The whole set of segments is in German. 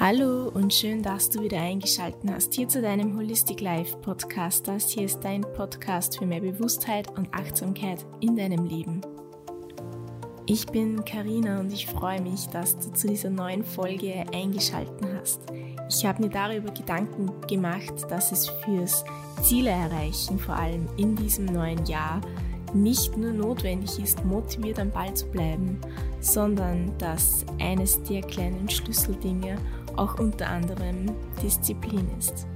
Hallo und schön, dass du wieder eingeschaltet hast hier zu deinem Holistic Life Podcast. Das hier ist dein Podcast für mehr Bewusstheit und Achtsamkeit in deinem Leben. Ich bin Karina und ich freue mich, dass du zu dieser neuen Folge eingeschaltet hast. Ich habe mir darüber Gedanken gemacht, dass es fürs Ziele erreichen, vor allem in diesem neuen Jahr, nicht nur notwendig ist, motiviert am Ball zu bleiben, sondern dass eines der kleinen Schlüsseldinge auch unter anderem Disziplin ist.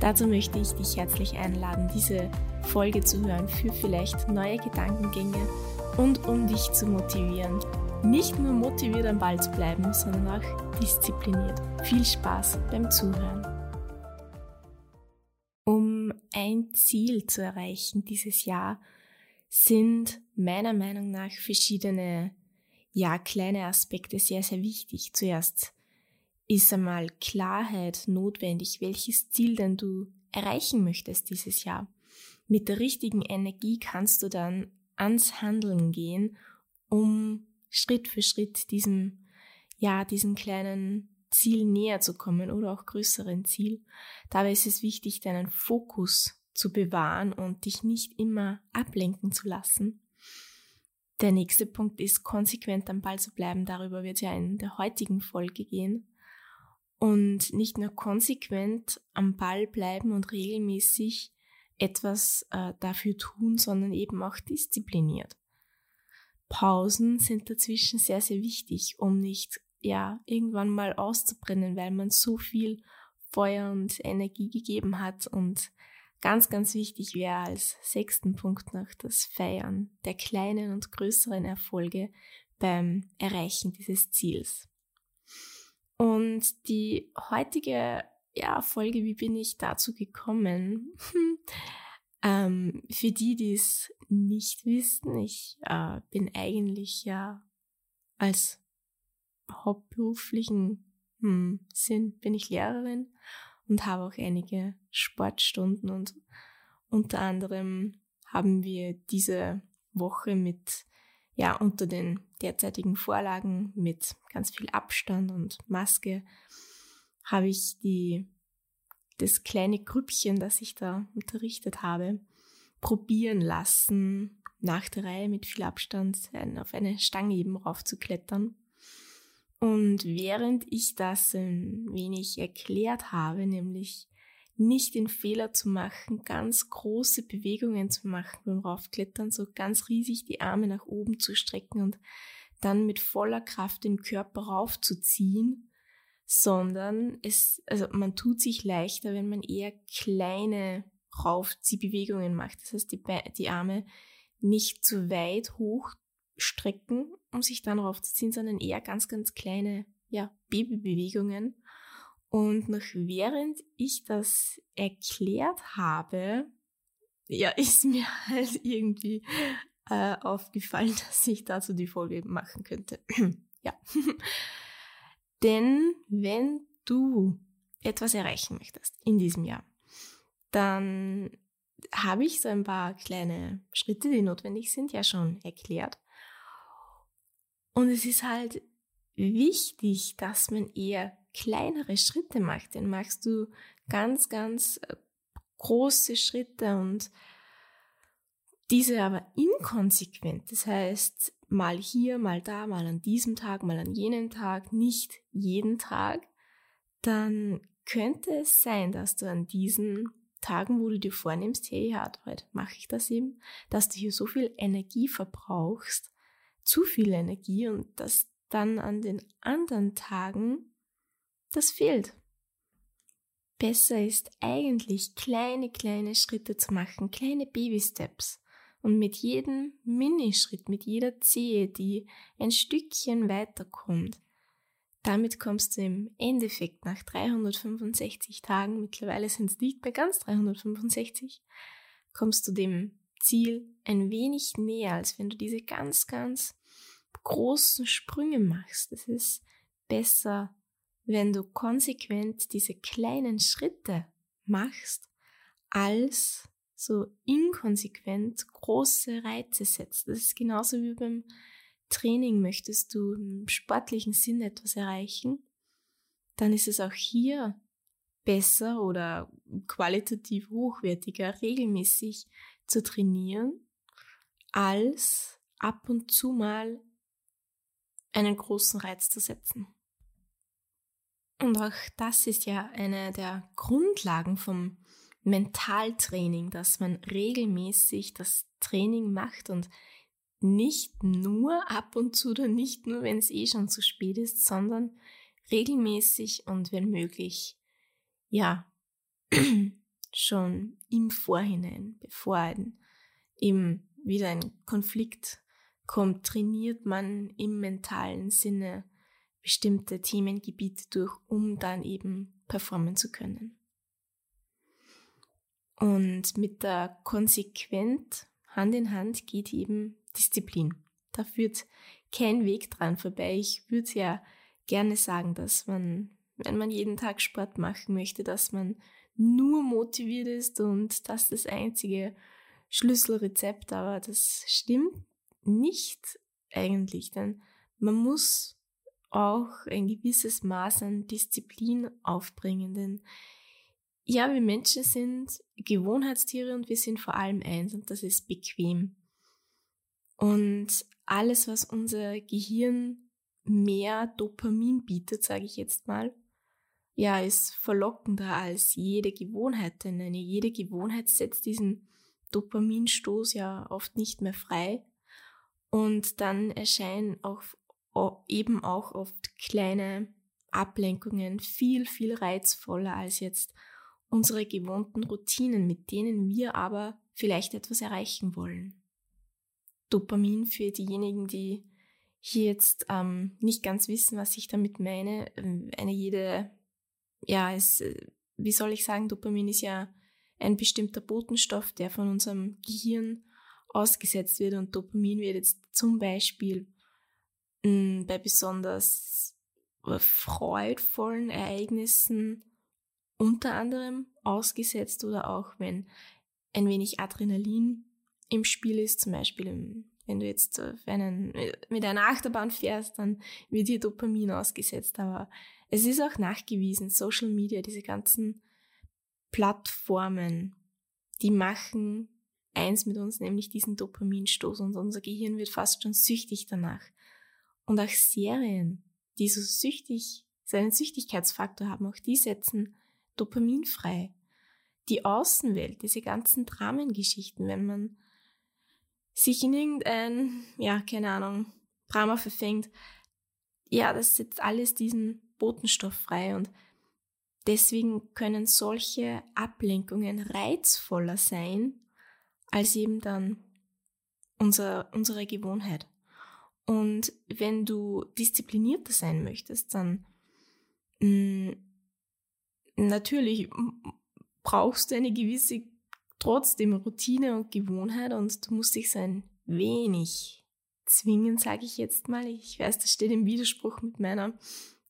Dazu möchte ich dich herzlich einladen, diese Folge zu hören für vielleicht neue Gedankengänge und um dich zu motivieren. Nicht nur motiviert am Ball zu bleiben, sondern auch diszipliniert. Viel Spaß beim Zuhören. Um ein Ziel zu erreichen dieses Jahr, sind meiner Meinung nach verschiedene, ja, kleine Aspekte sehr, sehr wichtig. Zuerst ist einmal Klarheit notwendig, welches Ziel denn du erreichen möchtest dieses Jahr. Mit der richtigen Energie kannst du dann ans Handeln gehen, um Schritt für Schritt diesem, ja, diesen kleinen Ziel näher zu kommen oder auch größeren Ziel. Dabei ist es wichtig, deinen Fokus zu bewahren und dich nicht immer ablenken zu lassen. Der nächste Punkt ist, konsequent am Ball zu bleiben. Darüber wird ja in der heutigen Folge gehen und nicht nur konsequent am Ball bleiben und regelmäßig etwas äh, dafür tun, sondern eben auch diszipliniert. Pausen sind dazwischen sehr, sehr wichtig, um nicht ja irgendwann mal auszubrennen, weil man so viel Feuer und Energie gegeben hat und ganz, ganz wichtig wäre als sechsten Punkt noch das Feiern der kleinen und größeren Erfolge beim Erreichen dieses Ziels. Und die heutige ja, Folge, wie bin ich dazu gekommen? ähm, für die, die es nicht wissen, ich äh, bin eigentlich ja als hauptberuflichen hm, Sinn bin ich Lehrerin und habe auch einige Sportstunden und unter anderem haben wir diese Woche mit ja, unter den derzeitigen Vorlagen mit ganz viel Abstand und Maske habe ich die, das kleine Grüppchen, das ich da unterrichtet habe, probieren lassen, nach der Reihe mit viel Abstand auf eine Stange eben raufzuklettern. Und während ich das ein wenig erklärt habe, nämlich nicht den Fehler zu machen, ganz große Bewegungen zu machen beim Raufklettern, so ganz riesig die Arme nach oben zu strecken und dann mit voller Kraft den Körper raufzuziehen, sondern es, also man tut sich leichter, wenn man eher kleine Raufziehbewegungen macht. Das heißt, die, die Arme nicht zu weit hoch strecken, um sich dann raufzuziehen, sondern eher ganz, ganz kleine, ja, Babybewegungen und noch während ich das erklärt habe, ja, ist mir halt irgendwie äh, aufgefallen, dass ich dazu die Folge machen könnte. ja. Denn wenn du etwas erreichen möchtest in diesem Jahr, dann habe ich so ein paar kleine Schritte, die notwendig sind, ja schon erklärt. Und es ist halt wichtig, dass man eher kleinere Schritte macht, dann machst du ganz, ganz äh, große Schritte und diese aber inkonsequent, das heißt mal hier, mal da, mal an diesem Tag, mal an jenem Tag, nicht jeden Tag, dann könnte es sein, dass du an diesen Tagen, wo du dir vornimmst, hey, ja, heute mache ich das eben, dass du hier so viel Energie verbrauchst, zu viel Energie und dass dann an den anderen Tagen das fehlt. Besser ist eigentlich kleine, kleine Schritte zu machen, kleine Baby-Steps. Und mit jedem Minischritt, mit jeder Zehe, die ein Stückchen weiterkommt, damit kommst du im Endeffekt nach 365 Tagen, mittlerweile sind es nicht mehr ganz 365, kommst du dem Ziel ein wenig näher, als wenn du diese ganz, ganz großen Sprünge machst. Es ist besser wenn du konsequent diese kleinen Schritte machst, als so inkonsequent große Reize setzt. Das ist genauso wie beim Training möchtest du im sportlichen Sinn etwas erreichen, dann ist es auch hier besser oder qualitativ hochwertiger, regelmäßig zu trainieren, als ab und zu mal einen großen Reiz zu setzen. Und auch das ist ja eine der Grundlagen vom Mentaltraining, dass man regelmäßig das Training macht und nicht nur ab und zu oder nicht nur, wenn es eh schon zu spät ist, sondern regelmäßig und wenn möglich, ja, schon im Vorhinein, bevor eben wieder ein Konflikt kommt, trainiert man im mentalen Sinne bestimmte Themengebiete durch, um dann eben performen zu können. Und mit der konsequent Hand in Hand geht eben Disziplin. Da führt kein Weg dran vorbei. Ich würde ja gerne sagen, dass man, wenn man jeden Tag Sport machen möchte, dass man nur motiviert ist und das das einzige Schlüsselrezept, aber das stimmt nicht eigentlich, denn man muss auch ein gewisses Maß an Disziplin aufbringen, denn ja, wir Menschen sind Gewohnheitstiere und wir sind vor allem eins und das ist bequem. Und alles, was unser Gehirn mehr Dopamin bietet, sage ich jetzt mal, ja, ist verlockender als jede Gewohnheit, denn eine jede Gewohnheit setzt diesen Dopaminstoß ja oft nicht mehr frei. Und dann erscheinen auch eben auch oft kleine Ablenkungen viel, viel reizvoller als jetzt unsere gewohnten Routinen, mit denen wir aber vielleicht etwas erreichen wollen. Dopamin für diejenigen, die hier jetzt ähm, nicht ganz wissen, was ich damit meine. Ähm, eine jede, ja, es, äh, wie soll ich sagen, Dopamin ist ja ein bestimmter Botenstoff, der von unserem Gehirn ausgesetzt wird und Dopamin wird jetzt zum Beispiel bei besonders äh, freudvollen Ereignissen unter anderem ausgesetzt oder auch wenn ein wenig Adrenalin im Spiel ist, zum Beispiel wenn du jetzt einen, mit einer Achterbahn fährst, dann wird dir Dopamin ausgesetzt. Aber es ist auch nachgewiesen, Social Media, diese ganzen Plattformen, die machen eins mit uns, nämlich diesen Dopaminstoß und unser Gehirn wird fast schon süchtig danach. Und auch Serien, die so süchtig, seinen Süchtigkeitsfaktor haben, auch die setzen Dopamin frei. Die Außenwelt, diese ganzen Dramengeschichten, wenn man sich in irgendein, ja, keine Ahnung, Drama verfängt, ja, das setzt alles diesen Botenstoff frei und deswegen können solche Ablenkungen reizvoller sein als eben dann unser, unsere Gewohnheit. Und wenn du disziplinierter sein möchtest, dann mh, mm, natürlich brauchst du eine gewisse trotzdem Routine und Gewohnheit und du musst dich so ein wenig zwingen, sage ich jetzt mal. Ich weiß, das steht im Widerspruch mit meiner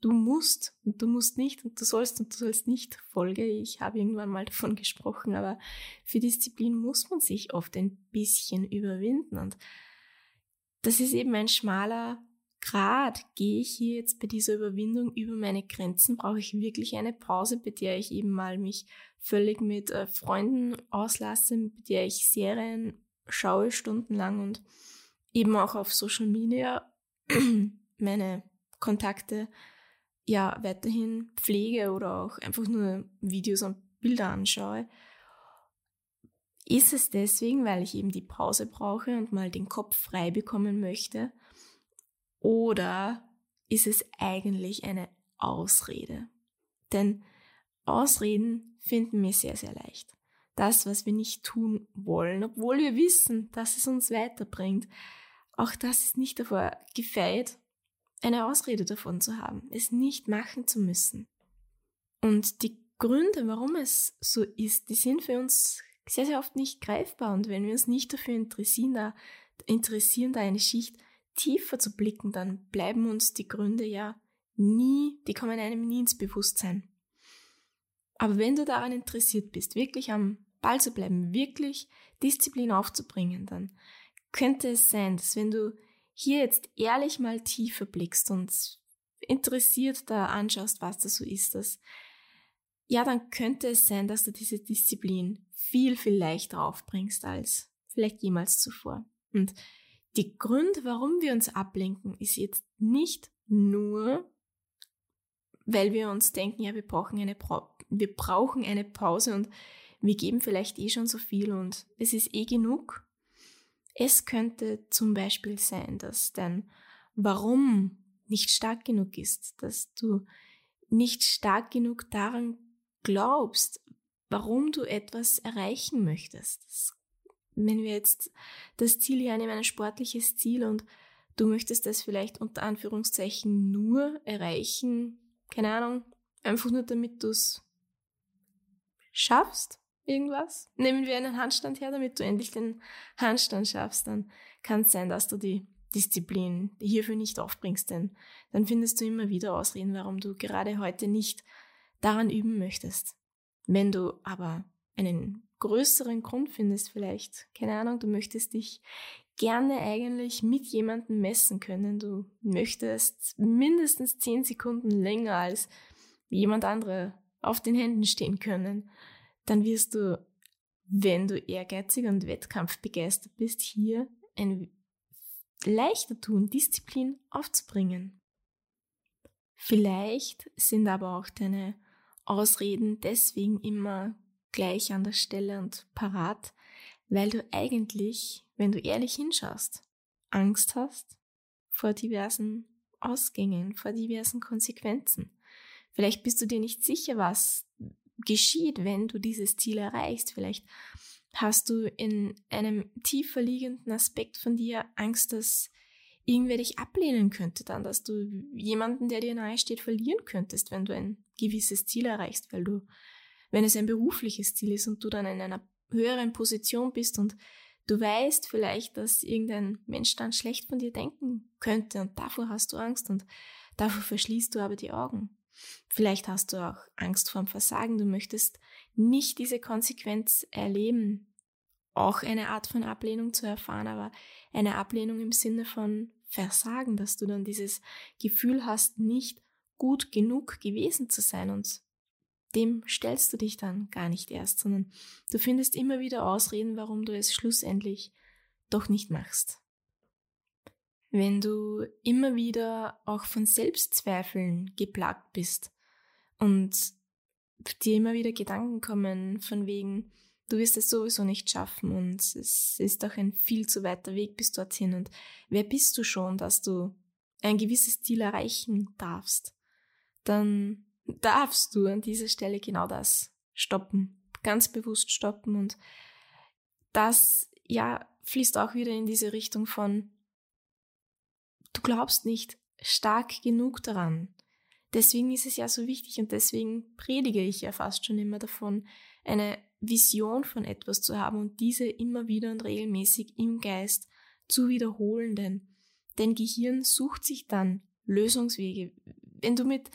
Du musst und du musst nicht und du sollst und du sollst nicht Folge. Ich habe irgendwann mal davon gesprochen, aber für Disziplin muss man sich oft ein bisschen überwinden und das ist eben ein schmaler Grad. Gehe ich hier jetzt bei dieser Überwindung über meine Grenzen? Brauche ich wirklich eine Pause, bei der ich eben mal mich völlig mit äh, Freunden auslasse, bei der ich Serien schaue stundenlang und eben auch auf Social Media meine Kontakte ja weiterhin pflege oder auch einfach nur Videos und Bilder anschaue. Ist es deswegen, weil ich eben die Pause brauche und mal den Kopf frei bekommen möchte? Oder ist es eigentlich eine Ausrede? Denn Ausreden finden wir sehr, sehr leicht. Das, was wir nicht tun wollen, obwohl wir wissen, dass es uns weiterbringt, auch das ist nicht davor gefeit, eine Ausrede davon zu haben, es nicht machen zu müssen. Und die Gründe, warum es so ist, die sind für uns sehr, sehr oft nicht greifbar. Und wenn wir uns nicht dafür interessieren, da, interessieren, da eine Schicht tiefer zu blicken, dann bleiben uns die Gründe ja nie, die kommen einem nie ins Bewusstsein. Aber wenn du daran interessiert bist, wirklich am Ball zu bleiben, wirklich Disziplin aufzubringen, dann könnte es sein, dass wenn du hier jetzt ehrlich mal tiefer blickst und interessiert da anschaust, was das so ist, das, ja, dann könnte es sein, dass du diese Disziplin viel, viel leichter aufbringst als vielleicht jemals zuvor. Und die Grund, warum wir uns ablenken, ist jetzt nicht nur, weil wir uns denken, ja, wir brauchen eine, wir brauchen eine Pause und wir geben vielleicht eh schon so viel und es ist eh genug. Es könnte zum Beispiel sein, dass dein Warum nicht stark genug ist, dass du nicht stark genug daran glaubst, warum du etwas erreichen möchtest. Wenn wir jetzt das Ziel hier nehmen, ein sportliches Ziel und du möchtest das vielleicht unter Anführungszeichen nur erreichen, keine Ahnung, einfach nur damit du es schaffst, irgendwas. Nehmen wir einen Handstand her, damit du endlich den Handstand schaffst, dann kann es sein, dass du die Disziplin hierfür nicht aufbringst, denn dann findest du immer wieder Ausreden, warum du gerade heute nicht daran üben möchtest. Wenn du aber einen größeren Grund findest, vielleicht, keine Ahnung, du möchtest dich gerne eigentlich mit jemandem messen können, du möchtest mindestens zehn Sekunden länger als jemand andere auf den Händen stehen können, dann wirst du, wenn du ehrgeizig und wettkampfbegeistert bist, hier ein leichter tun, Disziplin aufzubringen. Vielleicht sind aber auch deine Ausreden deswegen immer gleich an der Stelle und parat, weil du eigentlich, wenn du ehrlich hinschaust, Angst hast vor diversen Ausgängen, vor diversen Konsequenzen. Vielleicht bist du dir nicht sicher, was geschieht, wenn du dieses Ziel erreichst. Vielleicht hast du in einem tiefer liegenden Aspekt von dir Angst, dass irgendwer dich ablehnen könnte dann, dass du jemanden, der dir nahe steht, verlieren könntest, wenn du ein gewisses Ziel erreichst, weil du, wenn es ein berufliches Ziel ist und du dann in einer höheren Position bist und du weißt vielleicht, dass irgendein Mensch dann schlecht von dir denken könnte und davor hast du Angst und davor verschließt du aber die Augen. Vielleicht hast du auch Angst vor dem Versagen, du möchtest nicht diese Konsequenz erleben, auch eine Art von Ablehnung zu erfahren, aber eine Ablehnung im Sinne von Versagen, dass du dann dieses Gefühl hast, nicht gut genug gewesen zu sein und dem stellst du dich dann gar nicht erst, sondern du findest immer wieder Ausreden, warum du es schlussendlich doch nicht machst. Wenn du immer wieder auch von Selbstzweifeln geplagt bist und dir immer wieder Gedanken kommen von wegen, du wirst es sowieso nicht schaffen und es ist doch ein viel zu weiter Weg bis dorthin. Und wer bist du schon, dass du ein gewisses Ziel erreichen darfst? Dann darfst du an dieser Stelle genau das stoppen, ganz bewusst stoppen und das, ja, fließt auch wieder in diese Richtung von, du glaubst nicht stark genug daran. Deswegen ist es ja so wichtig und deswegen predige ich ja fast schon immer davon, eine Vision von etwas zu haben und diese immer wieder und regelmäßig im Geist zu wiederholen, denn dein Gehirn sucht sich dann Lösungswege. Wenn du mit,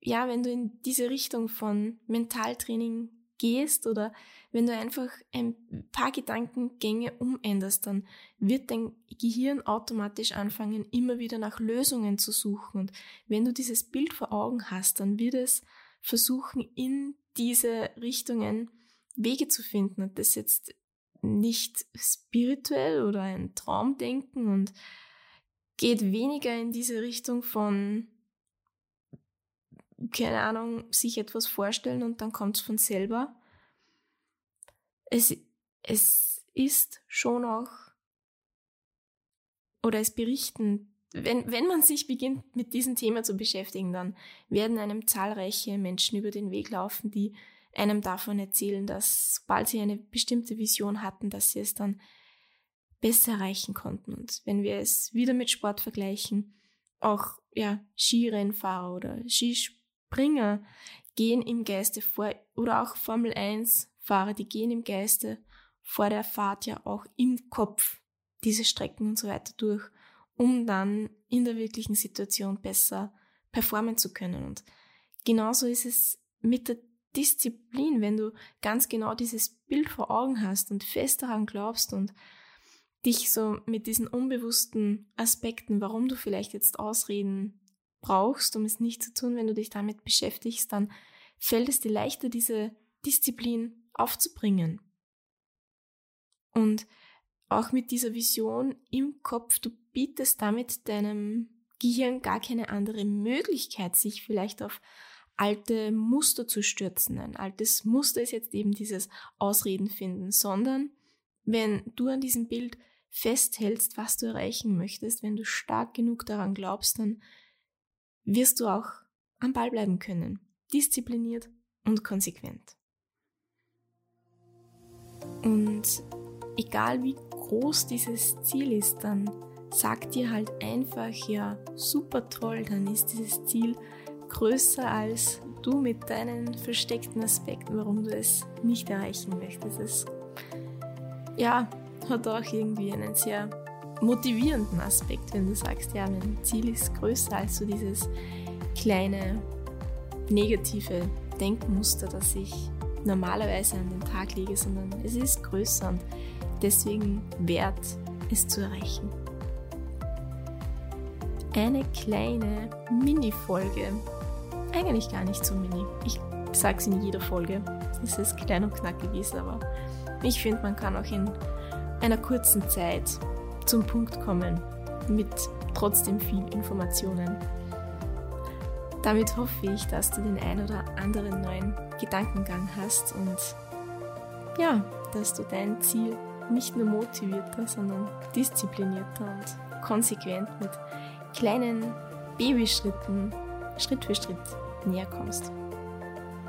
ja, wenn du in diese Richtung von Mentaltraining gehst oder wenn du einfach ein paar Gedankengänge umänderst, dann wird dein Gehirn automatisch anfangen, immer wieder nach Lösungen zu suchen. Und wenn du dieses Bild vor Augen hast, dann wird es versuchen, in diese Richtungen Wege zu finden und das jetzt nicht spirituell oder ein Traumdenken und geht weniger in diese Richtung von, keine Ahnung, sich etwas vorstellen und dann kommt es von selber. Es, es ist schon auch, oder es berichten, wenn, wenn man sich beginnt mit diesem Thema zu beschäftigen, dann werden einem zahlreiche Menschen über den Weg laufen, die einem davon erzählen, dass sobald sie eine bestimmte Vision hatten, dass sie es dann besser erreichen konnten. Und wenn wir es wieder mit Sport vergleichen, auch ja, Skirennfahrer oder Skispringer gehen im Geiste vor, oder auch Formel 1 Fahrer, die gehen im Geiste vor der Fahrt ja auch im Kopf diese Strecken und so weiter durch, um dann in der wirklichen Situation besser performen zu können. Und genauso ist es mit der Disziplin, wenn du ganz genau dieses Bild vor Augen hast und fest daran glaubst und dich so mit diesen unbewussten Aspekten, warum du vielleicht jetzt Ausreden brauchst, um es nicht zu tun, wenn du dich damit beschäftigst, dann fällt es dir leichter, diese Disziplin aufzubringen. Und auch mit dieser Vision im Kopf, du bietest damit deinem Gehirn gar keine andere Möglichkeit, sich vielleicht auf alte Muster zu stürzen. Ein altes Muster ist jetzt eben dieses Ausreden finden, sondern wenn du an diesem Bild festhältst, was du erreichen möchtest, wenn du stark genug daran glaubst, dann wirst du auch am Ball bleiben können, diszipliniert und konsequent. Und egal wie groß dieses Ziel ist, dann sag dir halt einfach, ja, super toll, dann ist dieses Ziel größer als du mit deinen versteckten Aspekten, warum du es nicht erreichen möchtest. Es, ja, hat auch irgendwie einen sehr motivierenden Aspekt, wenn du sagst, ja, mein Ziel ist größer als so dieses kleine negative Denkmuster, das ich normalerweise an den Tag lege, sondern es ist größer und deswegen wert, es zu erreichen. Eine kleine Mini-Folge, eigentlich gar nicht so mini. Ich sage es in jeder Folge. Es ist klein und knackig aber ich finde, man kann auch in einer kurzen Zeit zum Punkt kommen mit trotzdem viel Informationen. Damit hoffe ich, dass du den ein oder anderen neuen Gedankengang hast und ja, dass du dein Ziel nicht nur motivierter, sondern disziplinierter und konsequent mit kleinen Babyschritten Schritt für Schritt näher kommst.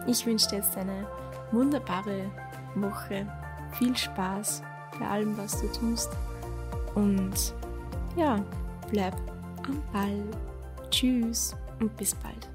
Ich wünsche dir jetzt eine wunderbare Woche, viel Spaß bei allem, was du tust und ja, bleib am Ball. Tschüss und bis bald.